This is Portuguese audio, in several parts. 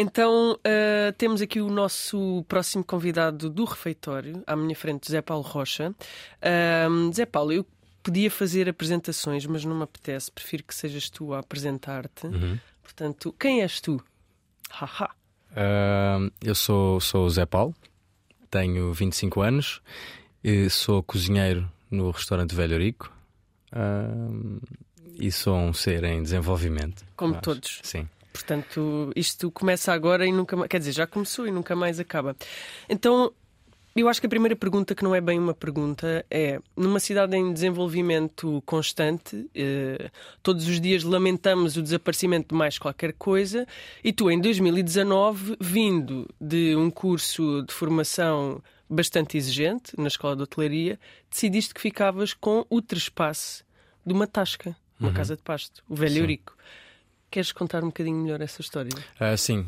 Então uh, temos aqui o nosso próximo convidado do refeitório, à minha frente, Zé Paulo Rocha. Uh, Zé Paulo, eu podia fazer apresentações, mas não me apetece, prefiro que sejas tu a apresentar-te. Uhum. Portanto, quem és tu? Haha. Uh, eu sou, sou o Zé Paulo, tenho 25 anos, sou cozinheiro no restaurante Velho Rico uh, e sou um ser em desenvolvimento. Como todos. Sim. Portanto, isto começa agora e nunca mais. Quer dizer, já começou e nunca mais acaba. Então, eu acho que a primeira pergunta, que não é bem uma pergunta, é: numa cidade em desenvolvimento constante, eh, todos os dias lamentamos o desaparecimento de mais qualquer coisa, e tu, em 2019, vindo de um curso de formação bastante exigente na escola de hotelaria, decidiste que ficavas com o trespasse de uma tasca, uma uhum. casa de pasto, o velho Eurico. Queres contar um bocadinho melhor essa história? Uh, sim.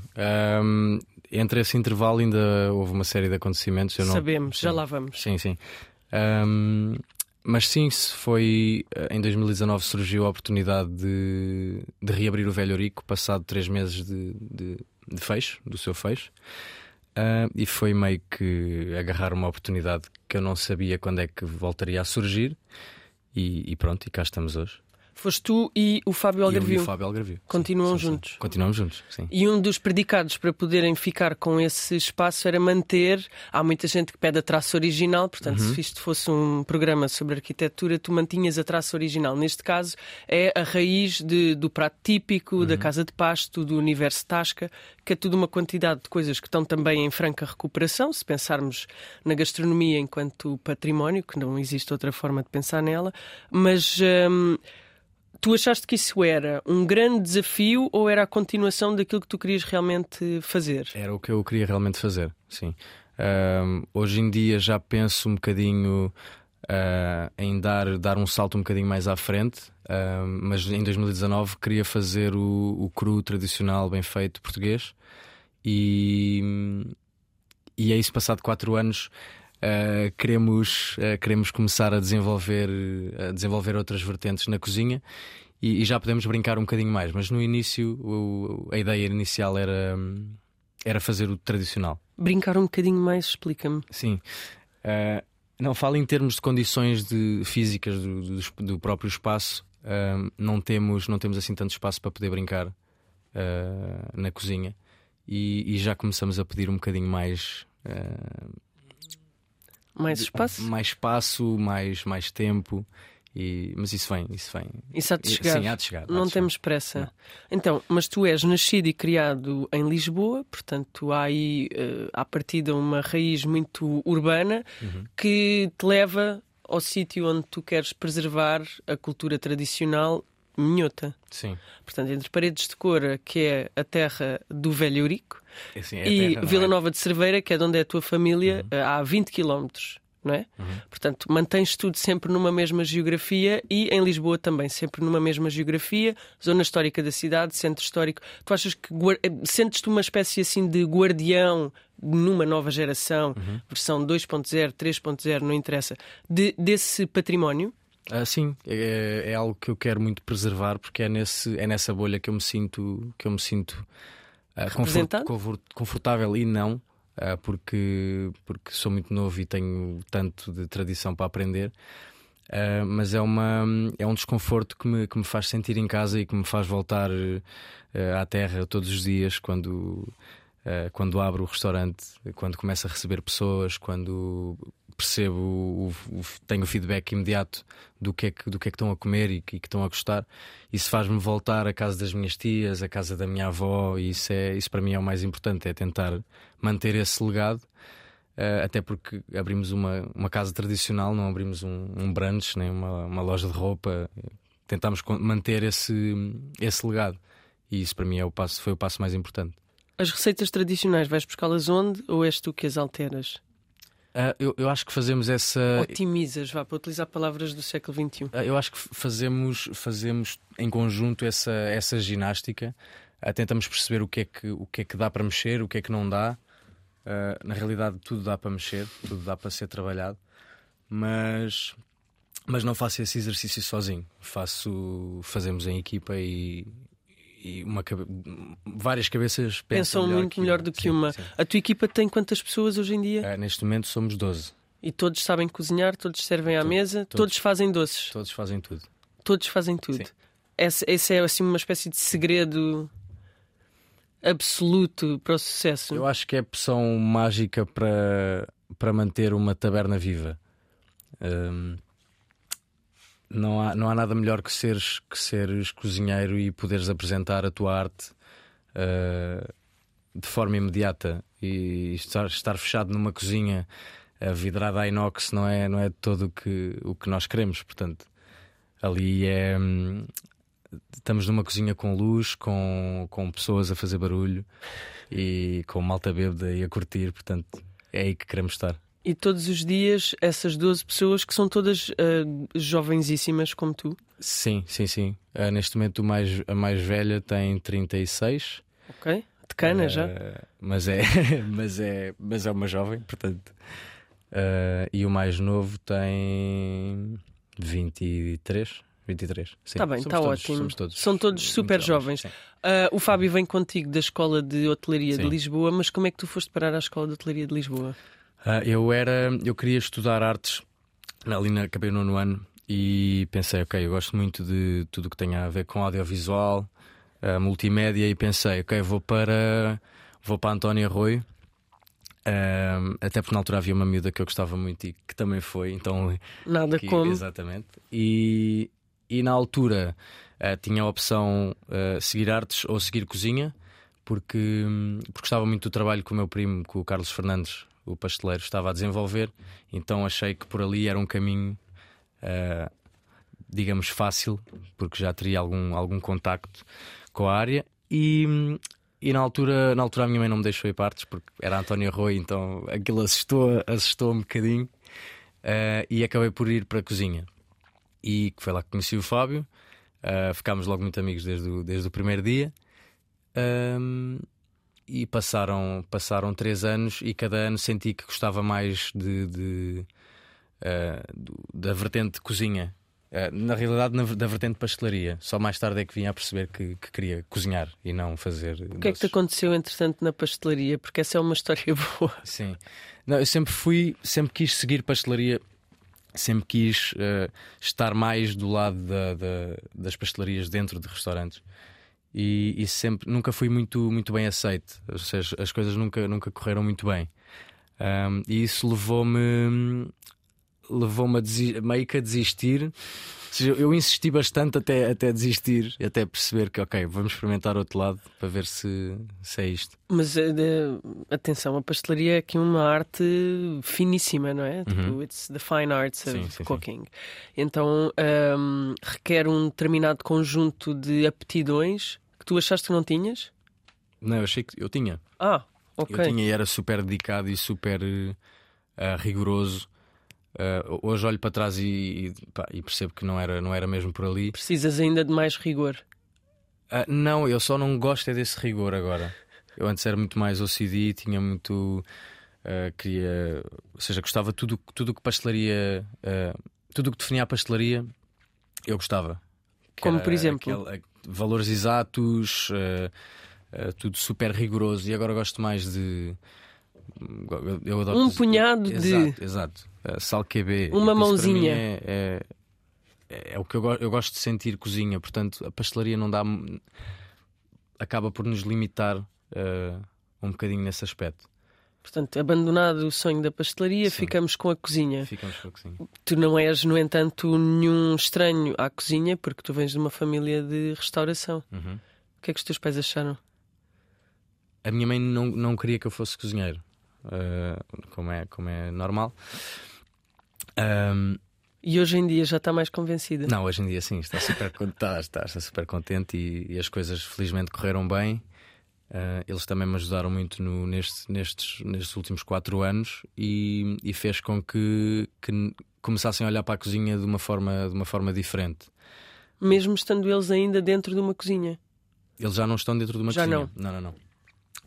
Um, entre esse intervalo ainda houve uma série de acontecimentos. Não... Sabemos, sim. já lá vamos. Sim, sim. Um, mas sim, foi em 2019 surgiu a oportunidade de, de reabrir o Velho Eurico, passado três meses de, de, de fecho, do seu fecho. Uh, e foi meio que agarrar uma oportunidade que eu não sabia quando é que voltaria a surgir. E, e pronto, e cá estamos hoje. Foste tu e o Fábio Algarvio. E o Fábio Algarvio. Continuam sim, juntos. Sim. Continuamos juntos, sim. E um dos predicados para poderem ficar com esse espaço era manter. Há muita gente que pede a traça original, portanto, uhum. se isto fosse um programa sobre arquitetura, tu mantinhas a traça original. Neste caso, é a raiz de, do prato típico, uhum. da casa de pasto, do universo Tasca, que é tudo uma quantidade de coisas que estão também em franca recuperação, se pensarmos na gastronomia enquanto património, que não existe outra forma de pensar nela, mas. Hum, tu achaste que isso era um grande desafio ou era a continuação daquilo que tu querias realmente fazer? Era o que eu queria realmente fazer, sim. Hoje em dia já penso um bocadinho uh, em dar, dar um salto um bocadinho mais à frente, uh, mas em 2019 queria fazer o, o cru tradicional bem feito português e, e é isso, passado quatro anos. Uh, queremos, uh, queremos começar a desenvolver, a desenvolver outras vertentes na cozinha e, e já podemos brincar um bocadinho mais, mas no início o, a ideia inicial era, era fazer o tradicional. Brincar um bocadinho mais, explica-me. Sim. Uh, não falo em termos de condições de, físicas do, do, do próprio espaço, não, temos, não temos assim tanto espaço para poder brincar na cozinha e, e, já começamos a pedir um bocadinho mais mais espaço? Mais espaço, mais, mais tempo. E, mas isso vem, isso vem. Isso há de chegar. Sim, há de chegar. Há não de temos chegar. pressa. Não. Então, mas tu és nascido e criado em Lisboa, portanto há aí, uh, à partida, uma raiz muito urbana uhum. que te leva ao sítio onde tu queres preservar a cultura tradicional minhota. Sim. Portanto, entre Paredes de Cora, que é a terra do Velho Eurico, é, sim, é e terra, Vila é? Nova de Cerveira, que é de onde é a tua família, uhum. há 20 quilómetros. Não é? Uhum. Portanto, mantens tudo sempre numa mesma geografia e em Lisboa também, sempre numa mesma geografia, zona histórica da cidade, centro histórico. Tu achas que sentes-te uma espécie assim de guardião numa nova geração, uhum. versão 2.0, 3.0, não interessa, de, desse património? Ah, sim, é, é, algo que eu quero muito preservar porque é, nesse, é nessa bolha que eu me sinto que eu me sinto uh, confort, confortável e não porque, porque sou muito novo e tenho tanto de tradição para aprender. Uh, mas é, uma, é um desconforto que me, que me faz sentir em casa e que me faz voltar à terra todos os dias quando, quando abro o restaurante, quando começo a receber pessoas, quando percebo, o, o, tenho o feedback imediato do que, é que, do que é que estão a comer e que, que estão a gostar. Isso faz-me voltar à casa das minhas tias, à casa da minha avó, e isso, é, isso para mim é o mais importante: é tentar manter esse legado. Uh, até porque abrimos uma, uma casa tradicional, não abrimos um, um brunch, nem uma, uma loja de roupa. Tentámos manter esse, esse legado. E isso para mim é o passo, foi o passo mais importante. As receitas tradicionais, vais buscá-las onde ou és tu que as alteras? Uh, eu, eu, acho que fazemos essa. Otimizas, vá, para utilizar palavras do século XXI. Uh, ah, eu acho que fazemos, fazemos em conjunto essa, essa ginástica. Uh, tentamos perceber o que, é que, o que é que dá para mexer, o que é que não dá. na realidade, tudo dá para mexer, tudo dá para ser trabalhado. Mas, mas não faço esse exercício sozinho. Faço, fazemos em equipa e, e uma, várias cabeças pensam, pensam melhor muito melhor do que sim, uma. Sim. A tua equipa tem quantas pessoas hoje em dia? Uh, neste momento somos 12. E todos sabem cozinhar, todos servem à mesa, todos, todos, fazem doces. Todos fazem tudo. Todos fazem tudo. Esse, esse, é assim uma espécie de segredo absoluto para o sucesso. Eu acho que é a opção mágica para, para manter uma taberna viva. Um, não, há, não há nada melhor que seres, que seres cozinheiro e poderes apresentar a tua arte uh, de forma imediata e estar, estar fechado numa cozinha a vidrada a inox não é, não é todo o que, o que nós queremos. Portanto, ali é. Hum, estamos numa cozinha com luz, com, com pessoas a fazer barulho e com malta bêbada e a curtir. Portanto, é aí que queremos estar. E todos os dias, essas 12 pessoas que são todas uh, jovensíssimas como tu? Sim, sim, sim. Uh, neste momento, mais, a mais velha tem 36. Ok. De cana uh, já. Mas é, mas, é, mas é uma jovem, portanto. Uh, e o mais novo tem 23. 23. Está bem, está ótimo. Todos São todos super jovens. jovens. Uh, o Fábio vem contigo da Escola de Hotelaria Sim. de Lisboa, mas como é que tu foste parar à Escola de Hotelaria de Lisboa? Uh, eu era, eu queria estudar artes ali na, acabei no nono ano e pensei, ok, eu gosto muito de tudo que tenha a ver com audiovisual, uh, multimédia e pensei, ok, vou para vou para António Arroio um, até porque na altura havia uma miúda que eu gostava muito e que também foi, então. Nada que, como. Exatamente. E, e na altura uh, tinha a opção uh, seguir artes ou seguir cozinha, porque, porque gostava muito do trabalho que o meu primo, com o Carlos Fernandes, o pasteleiro, estava a desenvolver, então achei que por ali era um caminho. Uh, digamos fácil, porque já teria algum, algum contacto com a área e, e na altura, na altura a minha mãe não me deixou ir partes porque era António Arroio, então aquilo assustou, assustou um bocadinho uh, e acabei por ir para a cozinha. E foi lá que conheci o Fábio, uh, ficámos logo muito amigos desde o, desde o primeiro dia. Um, e passaram, passaram três anos e cada ano senti que gostava mais de, de uh, da vertente de cozinha eh, na realidade, na, da vertente de pastelaria. Só mais tarde é que vim a perceber que, que queria cozinhar e não fazer. O que é que te aconteceu, entretanto, na pastelaria? Porque essa é uma história boa. Sim. Não, eu sempre fui, sempre quis seguir pastelaria sempre quis uh, estar mais do lado da, da, das pastelarias dentro de restaurantes e, e, sempre nunca fui muito muito bem aceito ou seja as coisas nunca nunca correram muito bem. Um, e isso levou-me levou-me meio que a desistir. Seja, eu insisti bastante até, até desistir, até perceber que, ok, vamos experimentar outro lado para ver se, se é isto. Mas uh, atenção, a pastelaria é aqui uma arte finíssima, não é? Tipo, uhum. Tipo, it's the fine arts of sim, sim, cooking. Sim. Então um, requer um determinado conjunto de aptidões que tu achaste que não tinhas? Não, eu achei que eu tinha. Ah, ok. Eu tinha e era super dedicado e super uh, rigoroso Uh, hoje olho para trás e, e, pá, e, percebo que não era, não era mesmo por ali. Precisas ainda de mais rigor? Uh, não, eu só não gosto é desse rigor agora. Eu antes era muito mais OCD, tinha muito. Uh, queria. Ou seja, gostava tudo tudo que pastelaria. tudo que definia a pastelaria, eu gostava. Como por exemplo? Aquele, valores exatos, tudo super rigoroso. E agora gosto mais de. Eu adoro um punhado de. Exato, exato. Uh, sal QB. Uma mãozinha. É, é, é, é, o que eu, eu gosto de sentir cozinha, portanto a pastelaria não dá. acaba por nos limitar uh, um bocadinho nesse aspecto. Portanto, abandonado o sonho da pastelaria, Sim. ficamos com a cozinha. Ficamos com a cozinha. Tu não és, no entanto, nenhum estranho à cozinha, porque tu vens de uma família de restauração. Uhum. O que é que os teus pais acharam? A minha mãe não, não queria que eu fosse cozinheiro, uh, como, é, como é normal. Um, e hoje em dia já está mais convencida? Não, hoje em dia sim, está super, está, está, está super contente e, e, as coisas felizmente correram bem. Uh, eles também me ajudaram muito no, neste, nestes, nestes últimos quatro anos e, e fez com que, que, começassem a olhar para a cozinha de uma forma, de uma forma diferente. Mesmo estando eles ainda dentro de uma cozinha? Eles já não estão dentro de uma já cozinha. Não. não, não, não.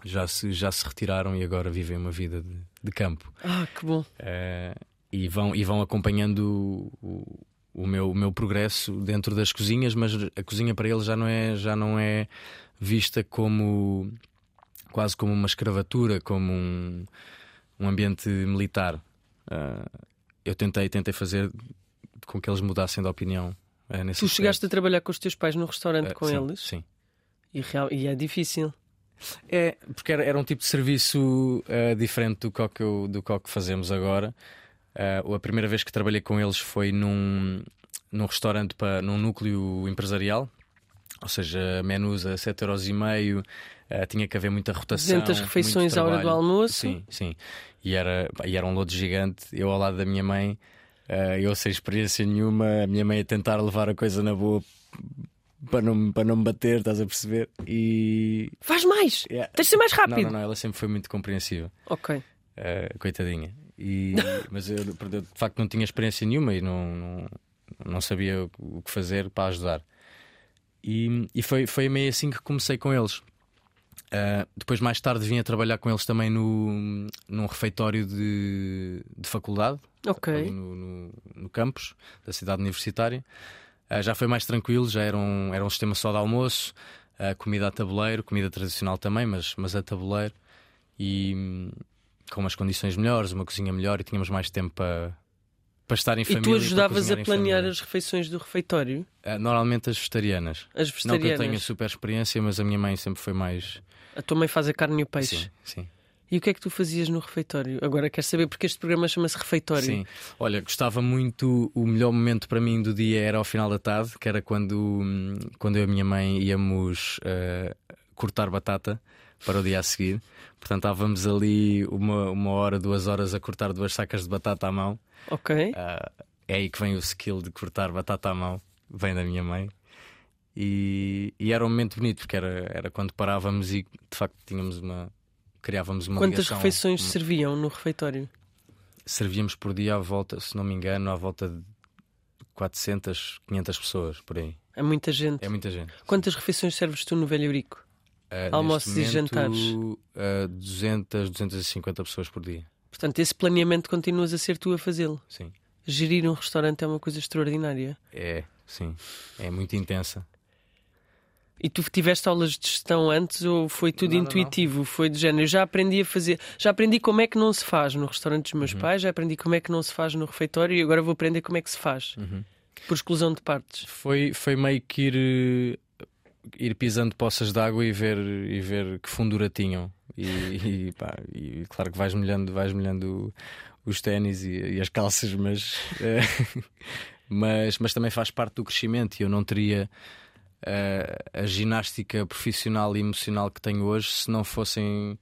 Já se, já se retiraram e agora vivem uma vida de, de campo. Ah, que bom. Uh, e vão, e vão acompanhando o, o, meu, o meu progresso dentro das cozinhas, mas a cozinha para eles já não é, já não é vista como quase como uma escravatura, como um, um ambiente militar. Uh, eu tentei, tentei fazer com que eles mudassem de opinião. Uh, nesse tu chegaste a trabalhar com os teus pais no restaurante uh, com sim, eles? Sim. E, real, e é difícil. É, porque era, era um tipo de serviço uh, diferente do que, eu, do que fazemos agora. Uh, a primeira vez que trabalhei com eles foi num, num restaurante, para, num núcleo empresarial, ou seja, menus a 7,5€, uh, tinha que haver muita rotação. 200 refeições à hora do almoço. Sim, sim. E era, e era um lodo gigante. Eu ao lado da minha mãe, uh, eu sem experiência nenhuma, a minha mãe a tentar levar a coisa na boa para não, para não me bater, estás a perceber? E. Faz mais! Yeah. Tens de ser mais rápido! Não, não, não, ela sempre foi muito compreensiva. Ok. Uh, coitadinha. E, mas eu, de facto, não tinha experiência nenhuma e não, não, não sabia o que fazer para ajudar. E, e foi, foi meio assim que comecei com eles. Uh, depois, mais tarde, vim a trabalhar com eles também no, num refeitório de, de faculdade, okay. no, no, no, campus da cidade universitária. Uh, já foi mais tranquilo, já era um, era um sistema só de almoço, uh, comida a tabuleiro, comida tradicional também, mas, mas a tabuleiro. E com umas condições melhores, uma cozinha melhor e tínhamos mais tempo para, para estar em família. E tu ajudavas a planear as refeições do refeitório? Uh, normalmente as vegetarianas. As vegetarianas. Não que eu tenha super experiência, mas a minha mãe sempre foi mais. A tua mãe faz a carne e o peixe? Sim, sim. E o que é que tu fazias no refeitório? Agora quero saber porque este programa chama-se Refeitório. Sim, olha, gostava muito. O melhor momento para mim do dia era ao final da tarde, que era quando, quando eu e a minha mãe íamos uh, cortar batata para o dia a seguir. Portanto, estávamos ali uma, uma hora, duas horas a cortar duas sacas de batata à mão. Ok. Uh, é aí que vem o skill de cortar batata à mão, vem da minha mãe. E, e era um momento bonito, porque era, era quando parávamos e de facto tínhamos uma. criávamos uma Quantas ligação, refeições uma... serviam no refeitório? Servíamos por dia à volta, se não me engano, à volta de 400, 500 pessoas por aí. É muita gente. É muita gente. Quantas refeições serves tu no Velho Eurico? Uh, Almoços momento, e jantares? Uh, 200, 250 pessoas por dia. Portanto, esse planeamento continuas a ser tu a fazê-lo. Sim. Gerir um restaurante é uma coisa extraordinária. É, sim. É muito intensa. E tu tiveste aulas de gestão antes ou foi tudo não, intuitivo? Não. Foi do género. Eu já aprendi a fazer, já aprendi como é que não se faz no restaurante dos meus uhum. pais, já aprendi como é que não se faz no refeitório e agora vou aprender como é que se faz. Uhum. Por exclusão de partes. Foi, foi meio que ir ir pisando poças de água e ver, e ver que fundura tinham. E, e, pá, e claro que vais molhando, vais molhando os ténis e, e, as calças, mas, eh, mas, mas também faz parte do crescimento. E eu não teria uh, a ginástica profissional e emocional que tenho hoje se não fossem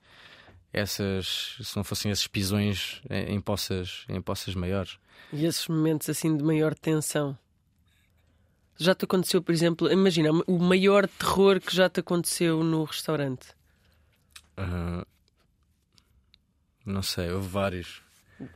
essas se não fossem esses pisões em, em poças em poças maiores e esses momentos assim de maior tensão já te aconteceu, por exemplo, imagina, o maior terror que já te aconteceu no restaurante? Uh, não sei, houve vários.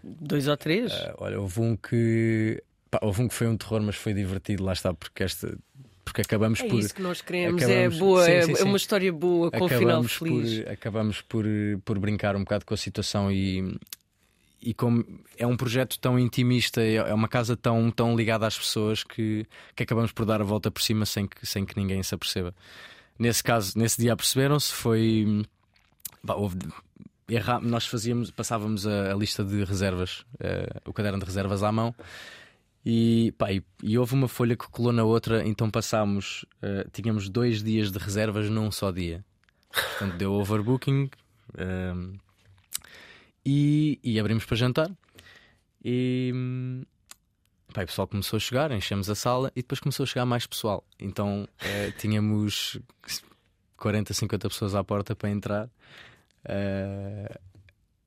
Dois ou três? Uh, olha, houve um que. Pá, houve um que foi um terror, mas foi divertido, lá está, porque esta. Porque acabamos é por. É isso que nós queremos, é acabamos, é boa, sim, sim, é, sim. é uma história boa, com acabamos um final feliz. Por, acabamos por, por brincar um bocado com a situação e, e como é um projeto tão intimista, é, é uma casa tão, tão ligada às pessoas que, que acabamos por dar a volta por cima sem que, sem que ninguém se aperceba. Nesse caso, nesse dia aperceberam-se, foi. Bah, houve, erra, nós fazíamos, passávamos a, a lista de reservas, uh, o caderno de reservas à mão. E, pá, e, e, houve uma folha que colou na outra, então passámos, uh, tínhamos dois dias de reservas num só dia. Portanto, deu overbooking. Uh, e, e abrimos para jantar. E pá, o pessoal começou a chegar, enchemos a sala e depois começou a chegar mais pessoal. Então eh, tínhamos 40, 50 pessoas à porta para entrar. Uh,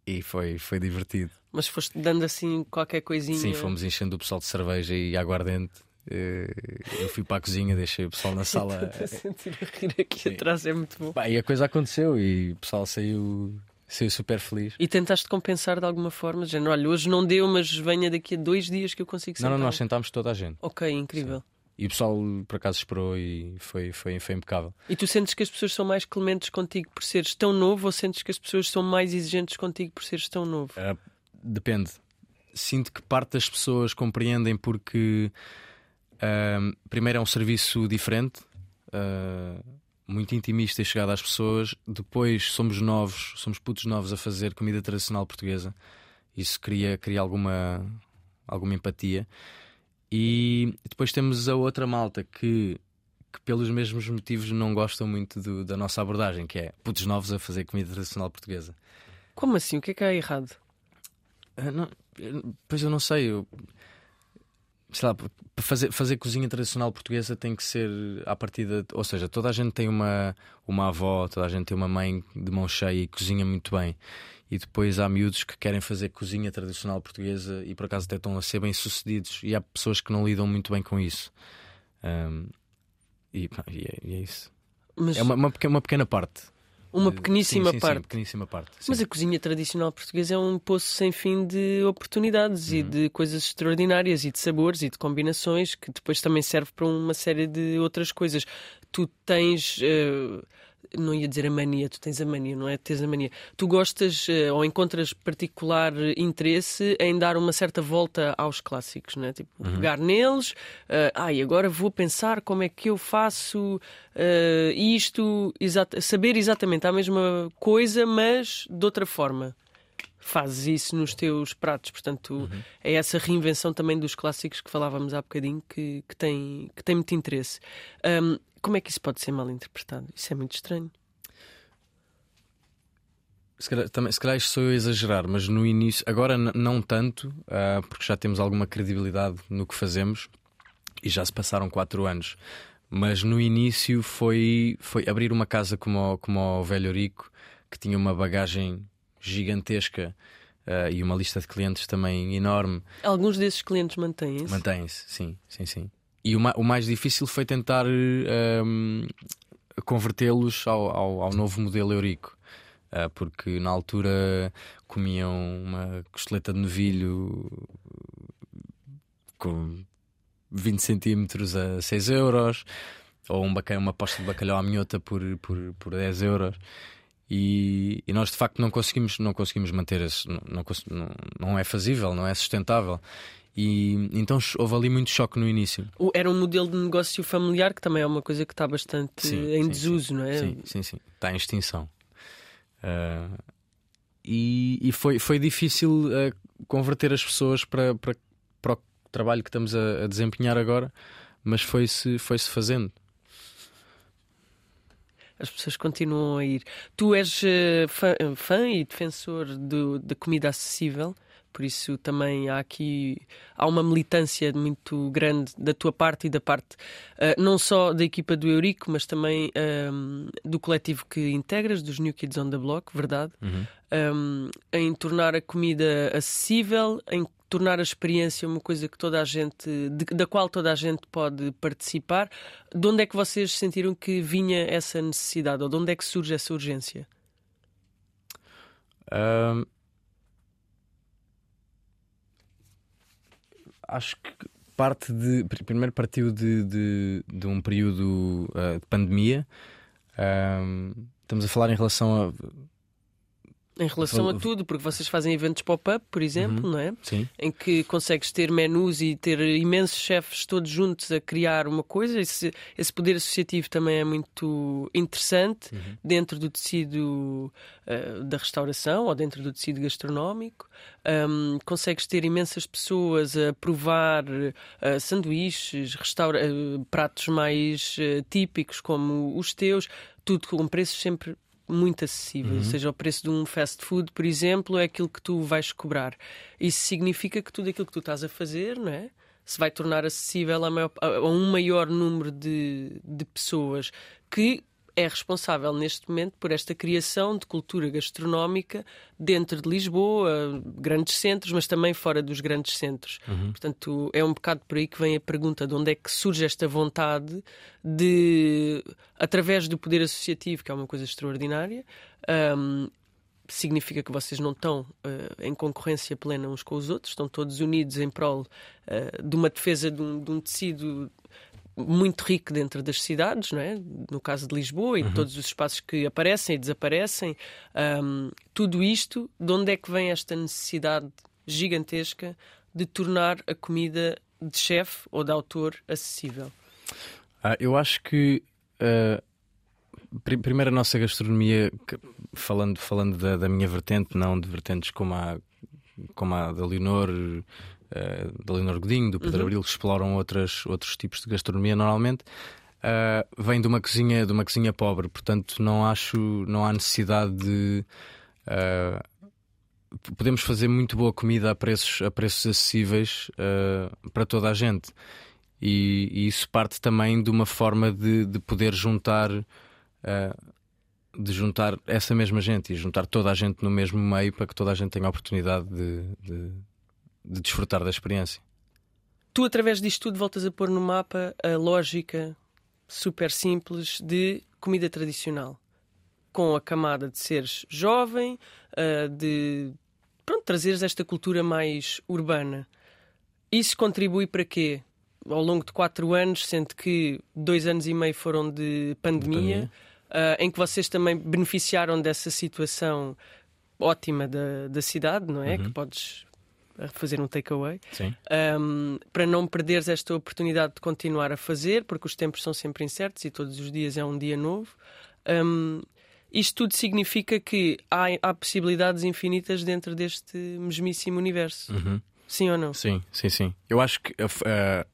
e foi, foi divertido. Mas foste dando assim qualquer coisinha? Sim, fomos enchendo o pessoal de cerveja e aguardente. Uh, eu fui para a cozinha, deixei o pessoal na sala. Estou a sentir a rir aqui Sim. atrás, é muito bom. e a coisa aconteceu e o pessoal saiu Saiu super feliz. E tentaste compensar de alguma forma? Já, olha, hoje não deu, mas venha daqui a dois dias que eu consigo sentar. Não, não, nós sentámos toda a gente. Ok, incrível. Sim. E o pessoal por acaso esperou e foi, foi, foi impecável. E tu sentes que as pessoas são mais clementes contigo por seres tão novo ou sentes que as pessoas são mais exigentes contigo por seres tão novo? Uh, depende. Sinto que parte das pessoas compreendem porque uh, primeiro é um serviço diferente. Uh, muito intimista e chegada às pessoas. Depois somos novos, somos putos novos a fazer comida tradicional portuguesa. Isso cria, cria alguma, alguma empatia. E depois temos a outra malta que, que pelos mesmos motivos, não gostam muito do, da nossa abordagem, que é putos novos a fazer comida tradicional portuguesa. Como assim? O que é que há errado? Uh, não, pois eu não sei. Eu, sei lá, para fazer, fazer cozinha tradicional portuguesa tem que ser à partida, ou seja, toda a gente tem uma, uma avó, toda a gente tem uma mãe de mão cheia e cozinha muito bem. E depois há miúdos que querem fazer cozinha tradicional portuguesa e por acaso até estão a ser bem sucedidos. E há pessoas que não lidam muito bem com isso. Um, e, e, é, e, é, isso. Mas... É uma, uma, pequena, uma pequena parte. Uma pequeníssima sim, sim, parte. Sim, pequeníssima parte Mas a cozinha tradicional portuguesa é um poço sem fim de oportunidades uhum. e de coisas extraordinárias e de sabores e de combinações que depois também serve para uma série de outras coisas. Tu tens. Uh não ia dizer a mania, tu tens a mania, não é? Tens a mania. Tu gostas uh, ou encontras particular interesse em dar uma certa volta aos clássicos, não é? Tipo, uhum. pegar neles, uh, ai, agora vou pensar como é que eu faço uh, isto, exa saber exatamente a mesma coisa, mas de outra forma fazes isso nos teus pratos. Portanto, uhum. é essa reinvenção também dos clássicos que falávamos há bocadinho que, que, tem, que tem muito interesse. Um, como é que isso pode ser mal interpretado? Isso é muito estranho. Se calhar, também, se calhar isto sou eu a exagerar, mas no início, agora não tanto, uh, porque já temos alguma credibilidade no que fazemos e já se passaram quatro anos. Mas no início foi, foi abrir uma casa como o, como o Velho Rico, que tinha uma bagagem gigantesca uh, e uma lista de clientes também enorme. Alguns desses clientes mantêm-se? Mantêm-se, sim, sim, sim. E o, o, mais difícil foi tentar um, convertê-los ao, ao, ao, novo modelo Eurico. Uh, porque na altura comiam uma costeleta de novilho com 20 centímetros a 6 euros, ou um bacalhau, uma posta de bacalhau à minhota por, por, por 10 euros. E, e, nós de facto não conseguimos, não conseguimos manter esse, não, não, não é fazível, não é sustentável. E então houve ali muito choque no início. Era um modelo de negócio familiar que também é uma coisa que está bastante sim, em sim, desuso, sim. não é? Sim, sim, sim. Está em extinção. Uh, e, e foi, foi difícil uh, converter as pessoas para, para, para o trabalho que estamos a, a desempenhar agora, mas foi-se foi -se fazendo as pessoas continuam a ir. Tu és uh, fã, fã, e defensor da comida acessível, por isso também há aqui há uma militância muito grande da tua parte e da parte uh, não só da equipa do Eurico, mas também um, do coletivo que integras, dos New Kids on the Block, verdade? Uhum. Um, em tornar a comida acessível, em tornar a experiência uma coisa que toda a gente, de, da qual toda a gente pode participar. De onde é que vocês sentiram que vinha essa necessidade ou de onde é que surge essa urgência? Um, acho que parte de. Primeiro partiu de, de, de um período uh, de pandemia. Um, estamos a falar em relação a em relação a tudo, porque vocês fazem eventos pop-up, por exemplo, uhum. não é? Sim. Em que consegues ter menus e ter imensos chefes todos juntos a criar uma coisa. Esse, esse poder associativo também é muito interessante uhum. dentro do tecido uh, da restauração ou dentro do tecido gastronómico. Um, consegues ter imensas pessoas a provar uh, sanduíches, restaura uh, pratos mais típicos como os teus, tudo com preços sempre muito acessível. Uhum. Ou seja, o preço de um fast food, por exemplo, é aquilo que tu vais cobrar. Isso significa que tudo aquilo que tu estás a fazer, não é? Se vai tornar acessível a, maior, a um maior número de, de pessoas que é responsável neste momento por esta criação de cultura gastronómica dentro de Lisboa, grandes centros, mas também fora dos grandes centros. Uhum. Portanto, é um bocado por aí que vem a pergunta de onde é que surge esta vontade de, através do poder associativo, que é uma coisa extraordinária, um, significa que vocês não estão uh, em concorrência plena uns com os outros, estão todos unidos em prol uh, de uma defesa de um, de um tecido muito rico dentro das cidades, não é? no caso de Lisboa e uhum. todos os espaços que aparecem e desaparecem. Um, tudo isto, de onde é que vem esta necessidade gigantesca de tornar a comida de chefe ou de autor acessível? Ah, eu acho que uh, primeiro a nossa gastronomia, falando, falando da, da, minha vertente, não de vertentes como a, como a da Leonor, uh, da Leonor Godinho, do Pedro uhum. Abril, que exploram outras, outros tipos de gastronomia normalmente. Uh, vem de uma cozinha de uma cozinha pobre, portanto não acho não há necessidade de uh, podemos fazer muito boa comida a preços a preços acessíveis uh, para toda a gente e, e, isso parte também de uma forma de, de poder juntar de juntar essa mesma gente e juntar toda a gente no mesmo meio para que toda a gente tenha a oportunidade de, de, de desfrutar da experiência. Tu, através disto tudo, voltas a pôr no mapa a lógica super simples de comida tradicional. Com a camada de seres jovem, de pronto, trazeres esta cultura mais urbana. Isso contribui para quê? Ao longo de quatro anos, sendo que dois anos e meio foram de pandemia, uh, em que vocês também beneficiaram dessa situação ótima da, da cidade, não é? Uhum. Que podes a fazer um takeaway, um, para não perderes esta oportunidade de continuar a fazer, porque os tempos são sempre incertos e todos os dias é um dia novo. Um, isto tudo significa que há, há, possibilidades infinitas dentro deste mesmíssimo universo. Uhum. Sim ou não? Sim, sim, sim. Eu acho que uh,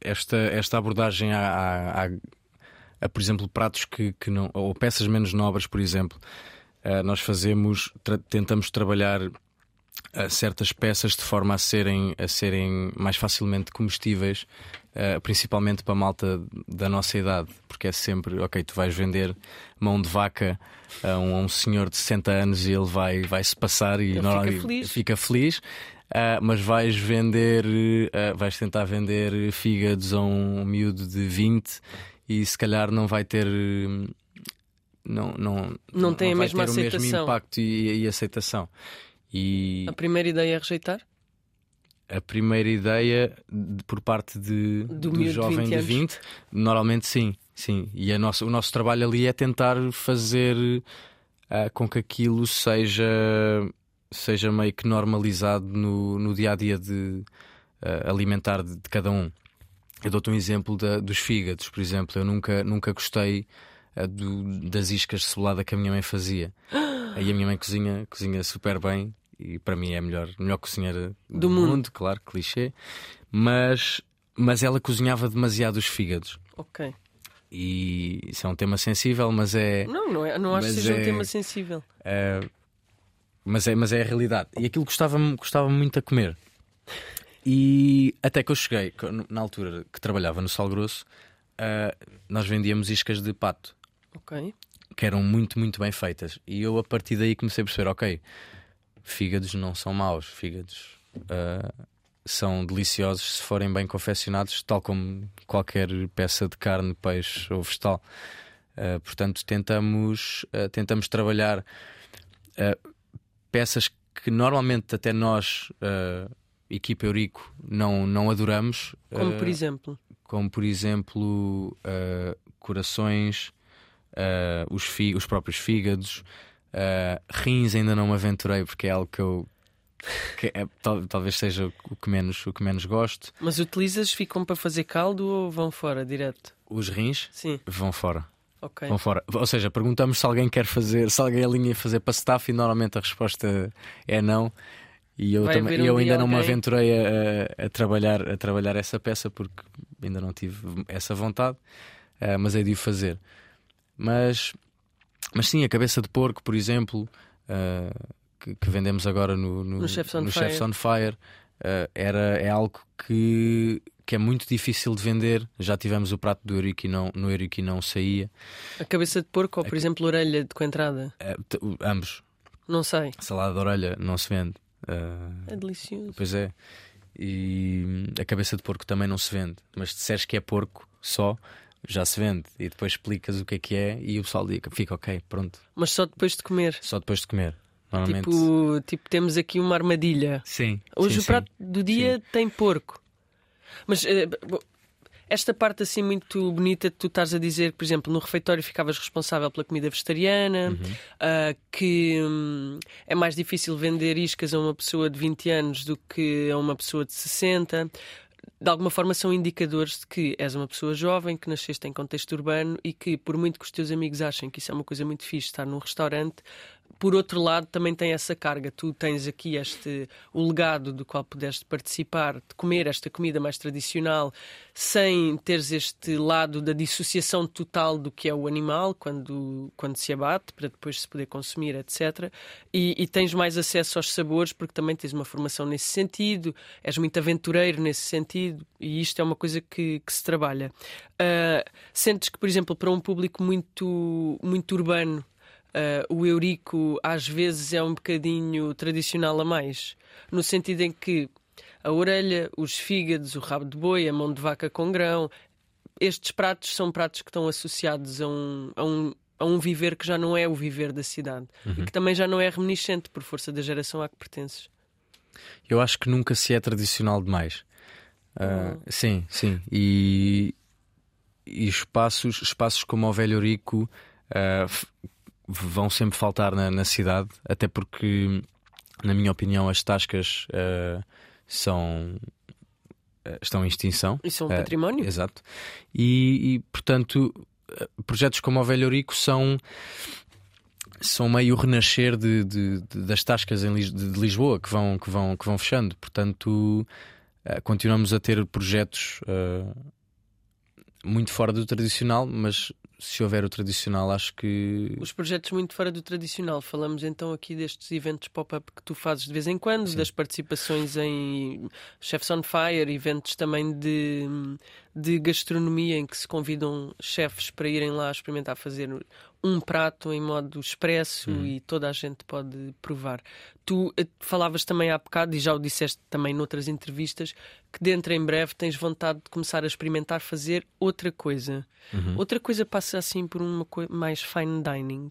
esta, esta abordagem a, por exemplo, pratos que, que não. ou peças menos nobres, por exemplo. Uh, nós fazemos, tra tentamos trabalhar certas peças de forma a serem, a serem mais facilmente comestíveis, uh, principalmente para a malta da nossa idade, porque é sempre, ok, tu vais vender mão de vaca a um, a um senhor de 60 anos e ele vai, vai se passar e, não, fica feliz. Fica feliz uh, mas vais vender, uh, vais tentar vender fígados a um miúdo de 20 e se calhar não vai ter. Não, não, não tem não a mesma aceitação. o mesmo impacto e, e aceitação. E a primeira ideia é rejeitar? A primeira ideia de, por parte de, do, do jovem de 20, de 20 normalmente sim, sim. E a nossa, o nosso trabalho ali é tentar fazer uh, com que aquilo seja, seja meio que normalizado no, no dia a dia de uh, alimentar de, de, cada um. Eu dou-te um exemplo da, dos fígados, por exemplo. Eu nunca, nunca gostei uh, do, das iscas de cebolada que a minha mãe fazia. Aí a minha mãe cozinha, cozinha super bem e para mim é a melhor, melhor cozinheira do, do mundo. mundo. claro, clichê. Mas, mas ela cozinhava demasiado os fígados. Ok. E isso é um tema sensível, mas é. Não, não, é, não acho que seja é, um tema sensível. É, mas, é, mas é a realidade. E aquilo gostava-me gostava muito a comer. E até que eu cheguei, na altura que trabalhava no Sal Grosso, uh, nós vendíamos iscas de pato. Ok. Que eram muito, muito bem feitas. E eu a partir daí comecei a perceber: ok, fígados não são maus, fígados uh, são deliciosos se forem bem confeccionados, tal como qualquer peça de carne, peixe ou vegetal. Uh, portanto, tentamos, uh, tentamos trabalhar peças que normalmente até nós, equipa Eurico, não, não adoramos. Como por exemplo? Como por exemplo, corações, os, os próprios fígados. Uh, rins ainda não me aventurei porque é algo que eu que é, tal, talvez seja o que menos o que menos gosto. Mas utilizas ficam para fazer caldo ou vão fora direto? Os rins? Sim. Vão fora. Okay. Vão fora. Ou seja, perguntamos se alguém quer fazer, se alguém alinha fazer para staff e normalmente a resposta é não. E eu, também, um eu ainda não alguém... me aventurei a, a, trabalhar, a trabalhar essa peça porque ainda não tive essa vontade, uh, mas é de o fazer. Mas mas sim, a cabeça de porco, por exemplo, uh, que, que, vendemos agora no, no, no Chef's on no Fire, Chef's on Fire uh, era, é algo que, que é muito difícil de vender. Já tivemos o prato do Eurico e não, no Eurico e não saía. A cabeça de porco ou, por a, exemplo, orelha de coentrada? Uh, ambos. Não sei. Salada de orelha não se vende. é delicioso. Pois é. E a cabeça de porco também não se vende. Mas se disseres que é porco só, já se vende e depois explicas o que é que é e o pessoal fica ok, pronto. Mas só depois de comer? Só depois de comer. Normalmente... Tipo, tipo temos aqui uma armadilha. Sim. Hoje sim, o prato sim. do dia sim. tem porco. Mas uh, esta parte assim muito bonita, tu estás a dizer, por exemplo, no refeitório ficavas responsável pela comida vegetariana, uhum. uh, que um, é mais difícil vender iscas a uma pessoa de 20 anos do que a uma pessoa de 60 de alguma forma são indicadores de que és uma pessoa jovem, que nasceste em contexto urbano e que, por muito que os teus amigos achem que isso é uma coisa muito fixe, estar num restaurante, por outro lado, também tem essa carga. Tu tens aqui este o legado do qual pudeste participar, de comer esta comida mais tradicional, sem teres este lado da dissociação total do que é o animal quando, quando se abate, para depois se poder consumir, etc. E, e tens mais acesso aos sabores, porque também tens uma formação nesse sentido, és muito aventureiro nesse sentido, e isto é uma coisa que, que se trabalha. Uh, sentes que, por exemplo, para um público muito, muito urbano, Uh, o Eurico às vezes é um bocadinho tradicional a mais, no sentido em que a orelha, os fígados, o rabo de boi, a mão de vaca com grão, estes pratos são pratos que estão associados a um, a um, a um viver que já não é o viver da cidade uhum. e que também já não é reminiscente por força da geração a que pertences. Eu acho que nunca se é tradicional demais. Uh, uhum. Sim, sim. E, e espaços, espaços como o Velho Eurico. Uh, vão sempre faltar na, na, cidade, até porque, na minha opinião, as tascas uh, são. Uh, estão em extinção. E são um património. Exato. E, e, portanto, projetos como o Velho Rico são são meio renascer de, de, de, das tascas em, de, Lisboa que vão, que, vão, que vão fechando. Portanto, continuamos a ter projetos uh, muito fora do tradicional, mas se houver o tradicional, acho que. Os projetos muito fora do tradicional. Falamos então aqui destes eventos pop-up que tu fazes de vez em quando, Sim. das participações em Chefs on Fire, eventos também de, de gastronomia em que se convidam chefes para irem lá experimentar fazer um prato em modo expresso hum. e toda a gente pode provar. Tu eh, falavas também há bocado, e já o disseste também noutras entrevistas, que dentro em breve tens vontade de começar a experimentar fazer outra coisa. Uhum. Outra coisa passa assim por uma coisa mais fine dining.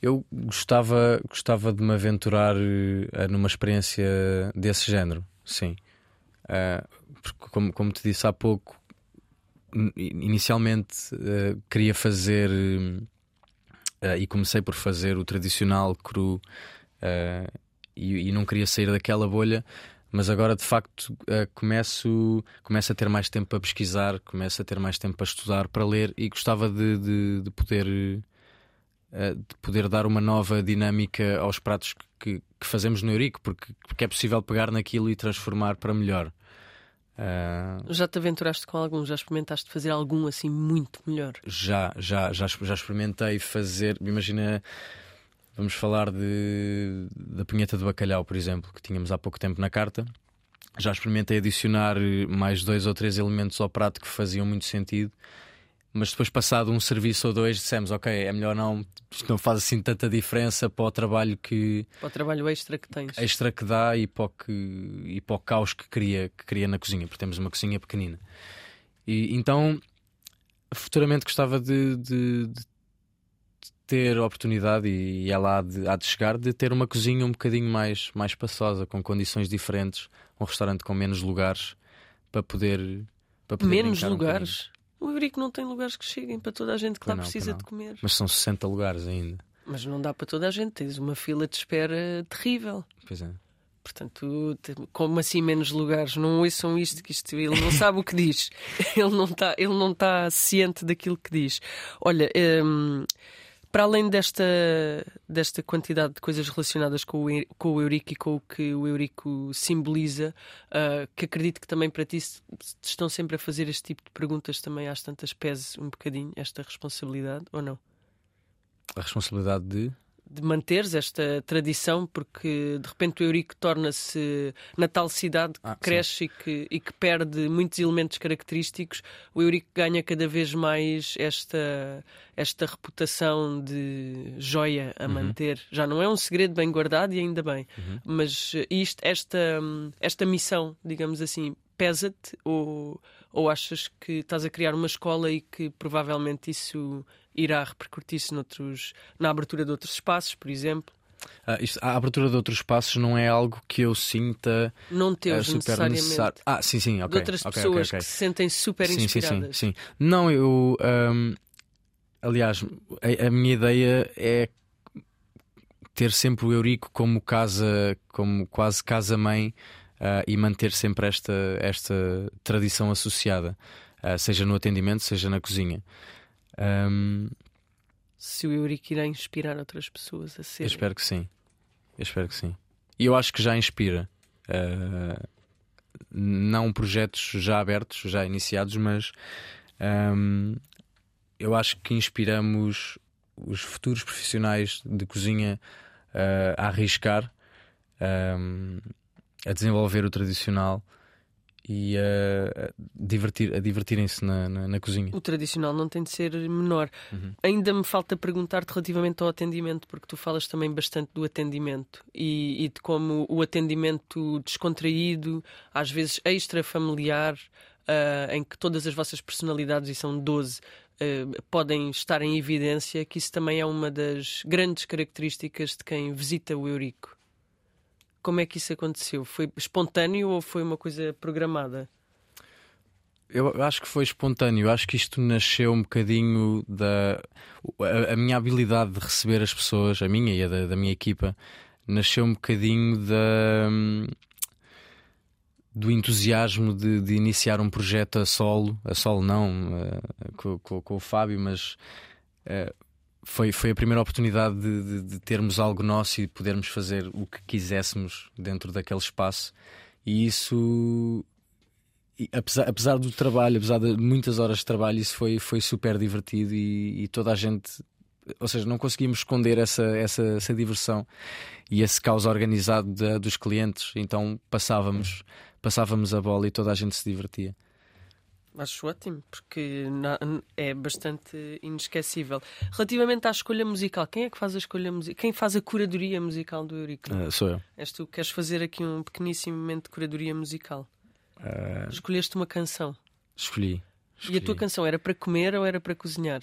Eu gostava, gostava de me aventurar uh, numa experiência desse género, sim. Uh, porque, como, como te disse há pouco, inicialmente uh, queria fazer uh, e comecei por fazer o tradicional cru uh, e, e, não queria sair daquela bolha. Mas agora de facto começo, começo a ter mais tempo para pesquisar, começo a ter mais tempo para estudar, para ler e gostava de, de, de poder de poder dar uma nova dinâmica aos pratos que, que fazemos no Eurico, porque, porque é possível pegar naquilo e transformar para melhor. Uh... Já te aventuraste com algum? Já experimentaste fazer algum assim muito melhor? Já, já, já, já experimentei fazer. Imagina, vamos falar de, da punheta de bacalhau, por exemplo, que tínhamos há pouco tempo na carta. Já experimentei adicionar mais dois ou três elementos ao prato que faziam muito sentido mas depois passado um serviço ou dois dissemos ok é melhor não isto não faz assim tanta diferença para o trabalho que para o trabalho extra que tens. extra que dá e para o, que, e para o caos que cria que cria na cozinha porque temos uma cozinha pequenina. E então futuramente gostava de, de, de ter a oportunidade e ela há de, há de chegar de ter uma cozinha um bocadinho mais mais espaçosa com condições diferentes um restaurante com menos lugares para poder, para poder menos lugares um o Eurico não tem lugares que cheguem para toda a gente que lá não, precisa de comer. Mas são 60 lugares ainda. Mas não dá para toda a gente, tens uma fila de espera terrível. Pois é. Portanto, como assim menos lugares? Não ouçam isto, que isto, ele não sabe o que diz. Ele não está ele não tá ciente daquilo que diz. Olha, hum, para além desta, desta quantidade de coisas relacionadas com o, com o Eurico e com o que o Eurico simboliza, uh, que acredito que também para ti estão sempre a fazer este tipo de perguntas, também às tantas pese um bocadinho esta responsabilidade, ou não? A responsabilidade de? De manteres esta tradição, porque de repente o Eurico torna-se na tal cidade que ah, cresce e que, e que, perde muitos elementos característicos, o Eurico ganha cada vez mais esta, esta reputação de joia a uhum. manter. Já não é um segredo bem guardado e ainda bem, uhum. mas isto, esta, esta missão, digamos assim, pesa-te ou, ou achas que estás a criar uma escola e que provavelmente isso irá repercutir-se na abertura de outros espaços, por exemplo? Uh, isto, a abertura de outros espaços não é algo que eu sinta não teus, uh, super necessário. Ah, sim, sim, ok. De outras okay, pessoas okay, okay. que se sentem super sim, inspiradas. Sim, sim, sim. Não, eu. Um, aliás, a, a, minha ideia é ter sempre o Eurico como casa, como quase casa-mãe uh, e manter sempre esta, esta tradição associada, uh, seja no atendimento, seja na cozinha. Um, Se o Eurico irá inspirar outras pessoas a ser. Eu espero que sim. Eu espero que sim. E eu acho que já inspira. Uh, não projetos já abertos, já iniciados, mas um, eu acho que inspiramos os futuros profissionais de cozinha uh, a arriscar, um, a desenvolver o tradicional e a, divertir, a divertirem-se na, na, na, cozinha. O tradicional não tem de ser menor. Uhum. Ainda me falta perguntar-te relativamente ao atendimento, porque tu falas também bastante do atendimento e, e de como o atendimento descontraído, às vezes extra familiar, uh, em que todas as vossas personalidades, e são 12, uh, podem estar em evidência, que isso também é uma das grandes características de quem visita o Eurico. Como é que isso aconteceu? Foi espontâneo ou foi uma coisa programada? Eu acho que foi espontâneo. Eu acho que isto nasceu um bocadinho da. A, a minha habilidade de receber as pessoas, a minha e a da, da minha equipa, nasceu um bocadinho da do entusiasmo de, de, iniciar um projeto a solo, a solo não, uh, com, com, com, o Fábio, mas uh, foi, foi a primeira oportunidade de, de, de, termos algo nosso e podermos fazer o que quiséssemos dentro daquele espaço. E isso, e apesar, apesar do trabalho, apesar de muitas horas de trabalho, isso foi, foi super divertido e, e toda a gente ou seja, não conseguimos esconder essa, essa, essa diversão e esse caos organizado dos clientes, então passávamos passávamos a bola e toda a gente se divertia. Acho ótimo, porque é bastante inesquecível. Relativamente à escolha musical, quem é que faz a escolha musical? Quem faz a curadoria musical do Eurico? Uh, sou eu. És tu queres fazer aqui um pequeníssimo momento de curadoria musical? Uh... Escolheste uma canção. Escolhi. Escolhi. E a tua canção era para comer ou era para cozinhar?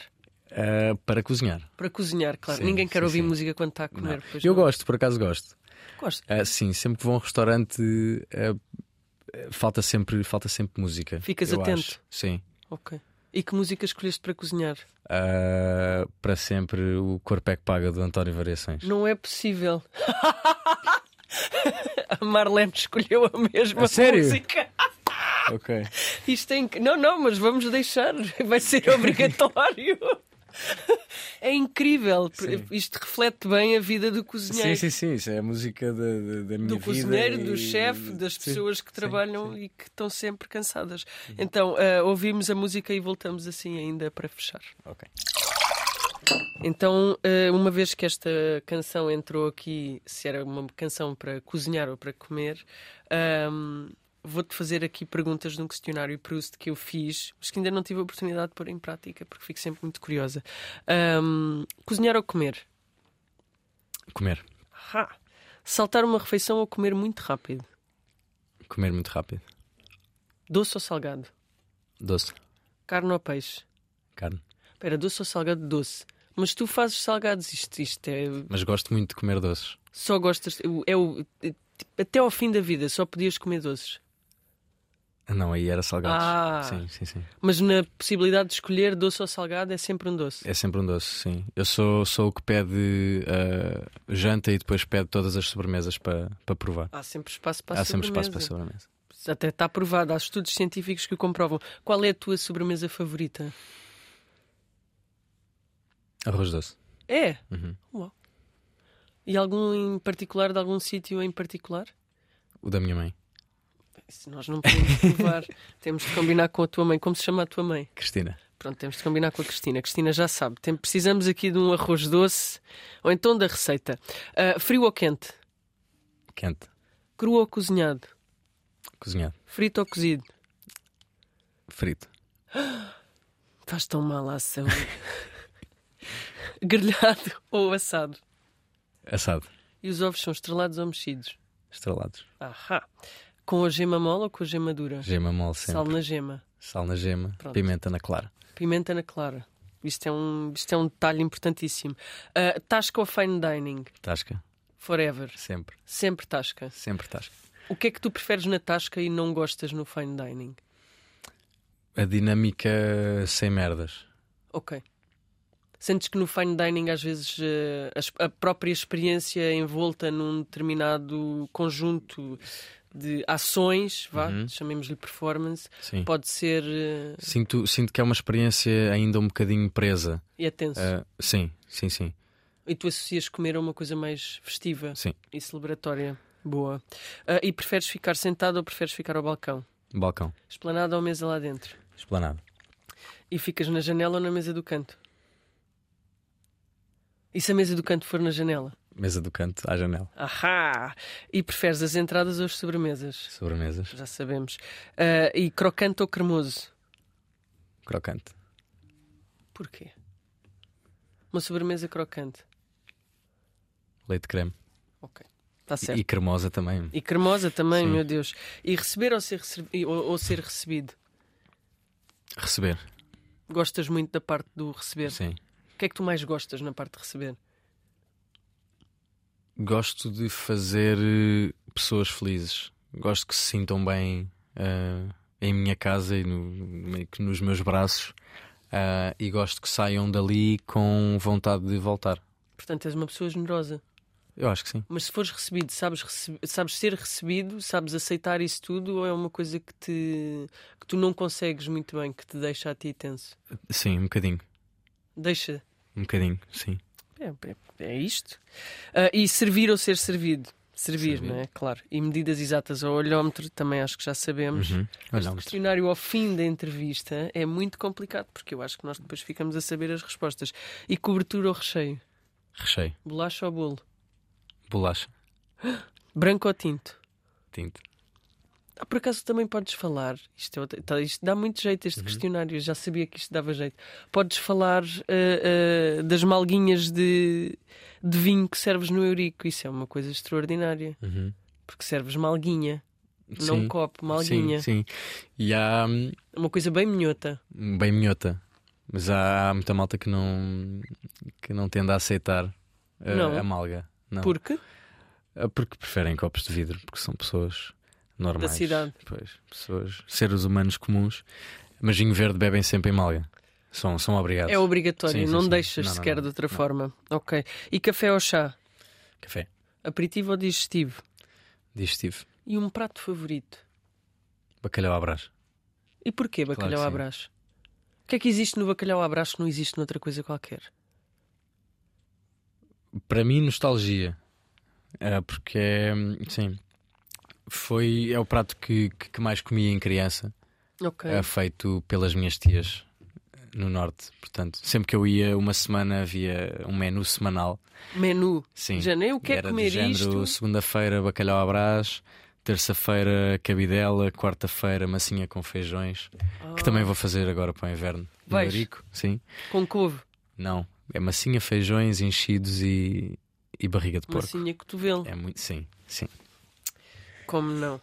Uh, para cozinhar. Para cozinhar, claro. Sim, Ninguém quer sim, ouvir sim. música quando está a comer. Eu não. gosto, por acaso gosto. Gosto? Uh, sim, sempre que vou a um restaurante uh, falta sempre, falta sempre música. Ficas atento? Acho. Sim. Ok. E que música escolheste para cozinhar? Uh, para sempre o Corpo é que Paga do António Variações. Não é possível. a Marlene escolheu a mesma a sério? música. ok. Isto tem que... Não, não, mas vamos deixar. Vai ser obrigatório. é incrível. Sim. Isto reflete bem a vida do cozinheiro. Sim, sim, sim. Isso é a música da, da, da minha do vida. Do cozinheiro, do chefe, das sim, pessoas que trabalham sim, e que estão sempre cansadas. Uhum. Então, uh, ouvimos a música e voltamos assim ainda para fechar. Ok. Então, eh, uma vez que esta canção entrou aqui, se era uma canção para cozinhar ou para comer, um, vou-te fazer aqui perguntas de um questionário Proust que eu fiz, mas que ainda não tive a oportunidade de pôr em prática, porque fico sempre muito curiosa. Um, cozinhar ou comer? Comer. Ha. Saltar uma refeição ou comer muito rápido? Comer muito rápido. Doce ou salgado? Doce. Carne ou peixe? Carne. Espera, doce ou salgado? Doce. Mas tu fazes salgados, isto, isto é. Mas gosto muito de comer doces. Só gostas. É o, é, até ao fim da vida só podias comer doces. Não, aí era salgados. Ah, sim, sim, sim. Mas na possibilidade de escolher doce ou salgado é sempre um doce. É sempre um doce, sim. Eu sou, sou o que pede uh, janta e depois pede todas as sobremesas para, para provar. Há sempre espaço para Há a sempre espaço para a sobremesa. Até está provado, há estudos científicos que o comprovam. Qual é a tua sobremesa favorita? Arroz doce. É? Uhum. Uau. E algum em particular, de algum sítio em particular? O da minha mãe. Isso nós não podemos provar. temos de combinar com a tua mãe. Como se chama a tua mãe? Cristina. Pronto, temos de combinar com a Cristina. A Cristina já sabe. Tem, precisamos aqui de um arroz doce ou então da receita. Uh, frio ou quente? Quente. Cru ou cozinhado? Cozinhado. Frito ou cozido? Frito. Estás tão mal à ação. Grelhado ou assado? Assado. E os ovos são estrelados ou mexidos? Estrelados. Ahá. Com a gema mole ou com a gema dura? Gema mole sempre. Sal na gema. Sal na gema. Pronto. Pimenta na clara. Pimenta na clara. Isto é um, isto é um detalhe importantíssimo. Uh, tasca ou fine dining? Tasca. Forever. Sempre. Sempre tasca. Sempre tasca. O que é que tu preferes na tasca e não gostas no fine dining? A dinâmica sem merdas. Ok. Sentes que no fine dining, às vezes, eh, a própria experiência envolta num determinado conjunto de ações, vá, uhum. chamemos-lhe performance, Sim. pode ser. Uh... Sinto, sinto que é uma experiência ainda um bocadinho presa. E é tenso. Uh, sim, sim, sim. E tu associas comer a uma coisa mais festiva sim. e celebratória. Boa. Uh, e preferes ficar sentado ou preferes ficar ao balcão? Balcão. Esplanada ou mesa lá dentro? Esplanada. E ficas na janela ou na mesa do canto? E se a mesa do canto for na janela? Mesa do canto à janela. Ahá! E preferes as entradas ou as sobremesas? Sobremesas. Já sabemos. Uh, e crocante ou cremoso? Crocante. Porquê? Uma sobremesa crocante. Leite creme. Ok. Está certo. E, cremosa também. E cremosa também, Sim. meu Deus. E receber ou ser, recebi ou, ou ser recebido? Receber. Gostas muito da parte do receber? Sim. O que é que tu mais gostas na parte de receber? Gosto de fazer eh, pessoas felizes. Gosto que se sintam bem uh, em minha casa e no, nos meus braços. Uh, e gosto que saiam dali com vontade de voltar. Portanto, és uma pessoa generosa. Eu acho que sim. Mas se fores recebido, sabes, rece... sabes ser recebido, sabes aceitar isso tudo ou é uma coisa que, te... que tu não consegues muito bem, que te deixa a ti tenso? Sim, um bocadinho. Deixa? Um bocadinho, sim. É, é, é isto. Uh, e servir ou ser servido? Servir, Servir, não é? Claro. E medidas exatas ao olhómetro também acho que já sabemos. Uhum. O questionário ao fim da entrevista é muito complicado porque eu acho que nós depois ficamos a saber as respostas. E cobertura ou recheio? Recheio. Bolacha ou bolo? Bolacha. Branco ou tinto? Tinto. Ah, por acaso também podes falar, isto, é, tá, isto dá muito jeito, este uhum. questionário, já sabia que isto dava jeito. Podes falar uh, uh, das malguinhas de, de vinho que serves no Eurico, isso é uma coisa extraordinária, uhum. porque serves malguinha, sim. não copo, malguinha. Sim, sim. E há. Hum, uma coisa bem minhota. Bem minhota. Mas há, há muita malta que não, que não tende a aceitar uh, a malga. Não. Por quê? Porque preferem copos de vidro, porque são pessoas normais. Da cidade. Pois, pessoas, seres humanos comuns. Mas vinho verde bebem sempre em Malga. São, são obrigados. É obrigatório, sim, sim, não sim. deixas não, não, sequer não, de outra forma. Ok. E café ou chá? Café. Aperitivo ou digestivo? Digestivo. E um prato favorito? Bacalhau à brás. E porquê bacalhau claro à brás? O que é que existe no bacalhau à brás que não existe noutra coisa qualquer? Para mim, nostalgia. É, porque é. Sim foi é o prato que, que mais comia em criança. Okay. É feito pelas minhas tias no norte. Portanto, sempre que eu ia uma semana havia um menu semanal. Menu? Sim. Já nem o que é comer isto? Segunda-feira bacalhau à brás, terça-feira cabidela, quarta-feira massinha com feijões, que também vou fazer agora para o inverno. Vais? Rico, sim. Com couve? Não, é massinha, feijões, enchidos e, e barriga de porco. Massinha cotovelo? É muito, sim, sim. Como não?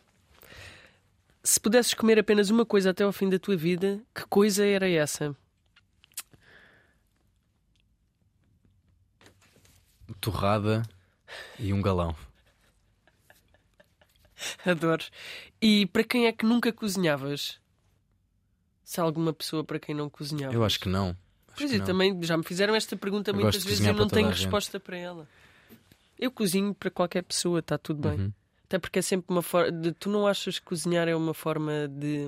Se pudesses comer apenas uma coisa até ao fim da tua vida, que coisa era essa? Torrada e um galão. Adoro. E para quem é que nunca cozinhavas? Se há alguma pessoa para quem não cozinhava? Eu acho que não. Acho pois é, também já me fizeram esta pergunta eu muitas vezes e eu não tenho resposta para ela. Eu cozinho para qualquer pessoa, está tudo bem. Uhum. Até porque é sempre uma forma. De, tu não achas que cozinhar é uma forma de.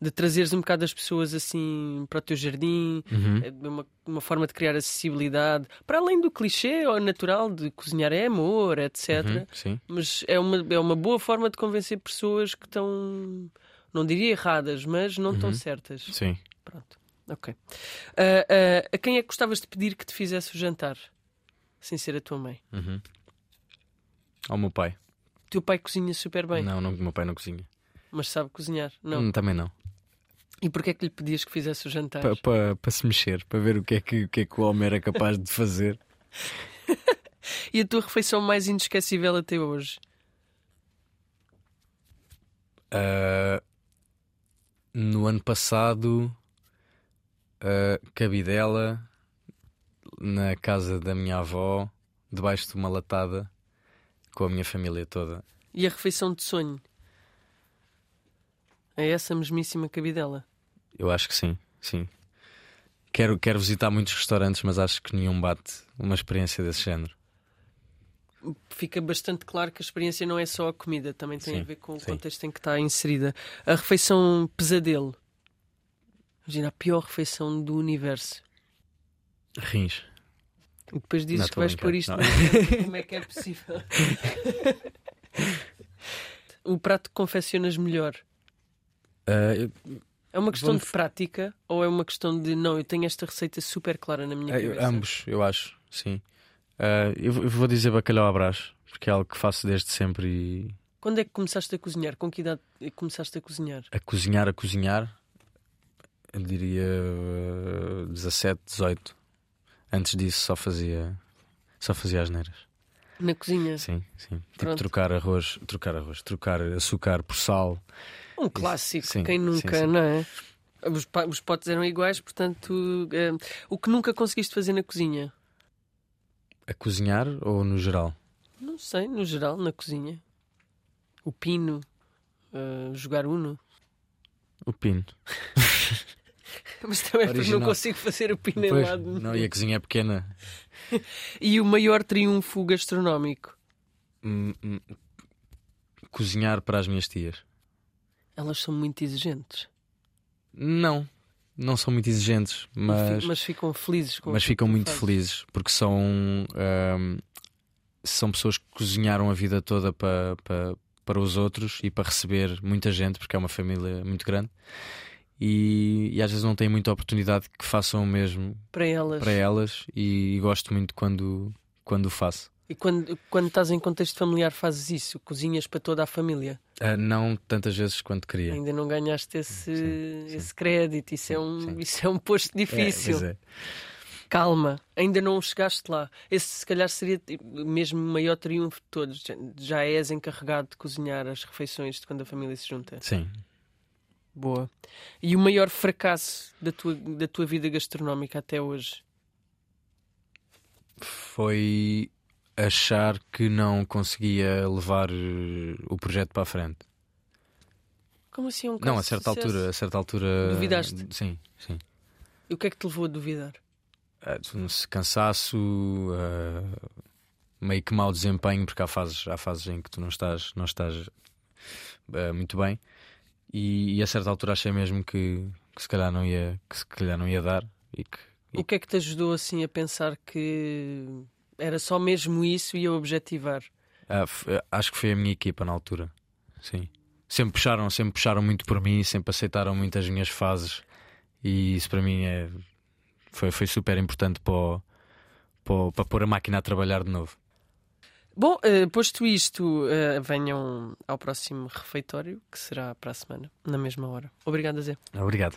de trazeres um bocado as pessoas assim para o teu jardim, uhum. é uma, uma forma de criar acessibilidade, para além do clichê ou natural de cozinhar é amor, etc. Uhum, sim. Mas é uma, é uma boa forma de convencer pessoas que estão, não diria erradas, mas não estão uhum. certas. Sim. Pronto, ok. Uh, uh, a quem é que gostavas de pedir que te fizesse o jantar? Sem ser a tua mãe? Uhum. Ao meu pai teu pai cozinha super bem. Não, não, meu pai não cozinha. Mas sabe cozinhar? Não. Hum, também não. E porquê é que lhe pedias que fizesse o jantar? Para pa, pa se mexer, para ver o que, é que, o que é que o homem era capaz de fazer. e a tua refeição mais inesquecível até hoje? Uh, no ano passado, uh, cabidela na casa da minha avó, debaixo de uma latada com a minha família toda. E a refeição de sonho? É essa mesmíssima cabidela? Eu acho que sim, sim. Quero, quero visitar muitos restaurantes, mas acho que nenhum bate uma experiência desse género. fica bastante claro que a experiência não é só a comida, também tem sim, a ver com o sim. contexto em que está inserida. A refeição pesadelo. Imagina a pior refeição do universo. Rins. E depois dizes não, que vais pôr isto. Como é que é possível? o prato que confeccionas melhor. Uh, é uma questão Vamos... de prática ou é uma questão de não, eu tenho esta receita super clara na minha cabeça? ambos, eu acho, sim. Uh, eu, vou dizer bacalhau à brás, porque é algo que faço desde sempre e. Quando é que começaste a cozinhar? Com que idade é começaste a cozinhar? A cozinhar, a cozinhar, eu diria 17, 18. Antes disso só fazia só fazia as neiras. Na cozinha? Sim, sim. Tipo trocar arroz, trocar arroz, trocar açúcar por sal. Um clássico, sim, quem nunca, sim, sim. não é? Os, os potes eram iguais, portanto, uh, o que nunca conseguiste fazer na cozinha? A cozinhar ou no geral? Não sei, no geral, na cozinha. O pino, uh, jogar uno. O pino. Mas também é porque não consigo fazer o pino pois, em lado. Não, e a cozinha é pequena. e o maior triunfo gastronómico? Hum, hum, cozinhar para as minhas tias. Elas são muito exigentes. Não, não são muito exigentes, mas, mas ficam felizes com Mas ficam muito fazes. felizes porque são um, são pessoas que cozinharam a vida toda para, para, para os outros e para receber muita gente, porque é uma família muito grande. E, e, às vezes não têm muita oportunidade que façam o mesmo para elas, para elas e, e gosto muito quando, quando o faço. E quando, quando estás em contexto familiar fazes isso? Cozinhas para toda a família? Uh, não tantas vezes quanto queria. Ainda não ganhaste esse, sim, esse crédito. Isso é, um, isso é um posto difícil. É, é. Calma, ainda não chegaste lá. Esse se calhar seria mesmo o maior triunfo de todos. Já és encarregado de cozinhar as refeições de quando a família se junta. Sim. Boa. E o maior fracasso da tua, da tua vida gastronómica até hoje? Foi achar que não conseguia levar eh, o projeto para a frente. Como assim um Não, a certa altura, a certa altura. Duvidaste? Sim, sim. E o que é que te levou a duvidar? Uh, cansaço, uh, meio que mau desempenho, porque há fases, há fases em que tu não estás, não estás uh, muito bem. E, e, a certa altura achei mesmo que, que, se calhar não ia, que se calhar não ia dar. E que, e... O que é que te ajudou assim a pensar que era só mesmo isso e a objetivar? Ah, acho que foi a minha equipa na altura. Sim. Sempre puxaram, sempre puxaram muito por mim, sempre aceitaram muito as minhas fases. E isso para mim é, foi, foi super importante para, para, para pôr a máquina a trabalhar de novo. Bom, uh, posto isto, uh, venham ao próximo refeitório, que será para a semana, na mesma hora. Obrigado, Zé. Obrigado.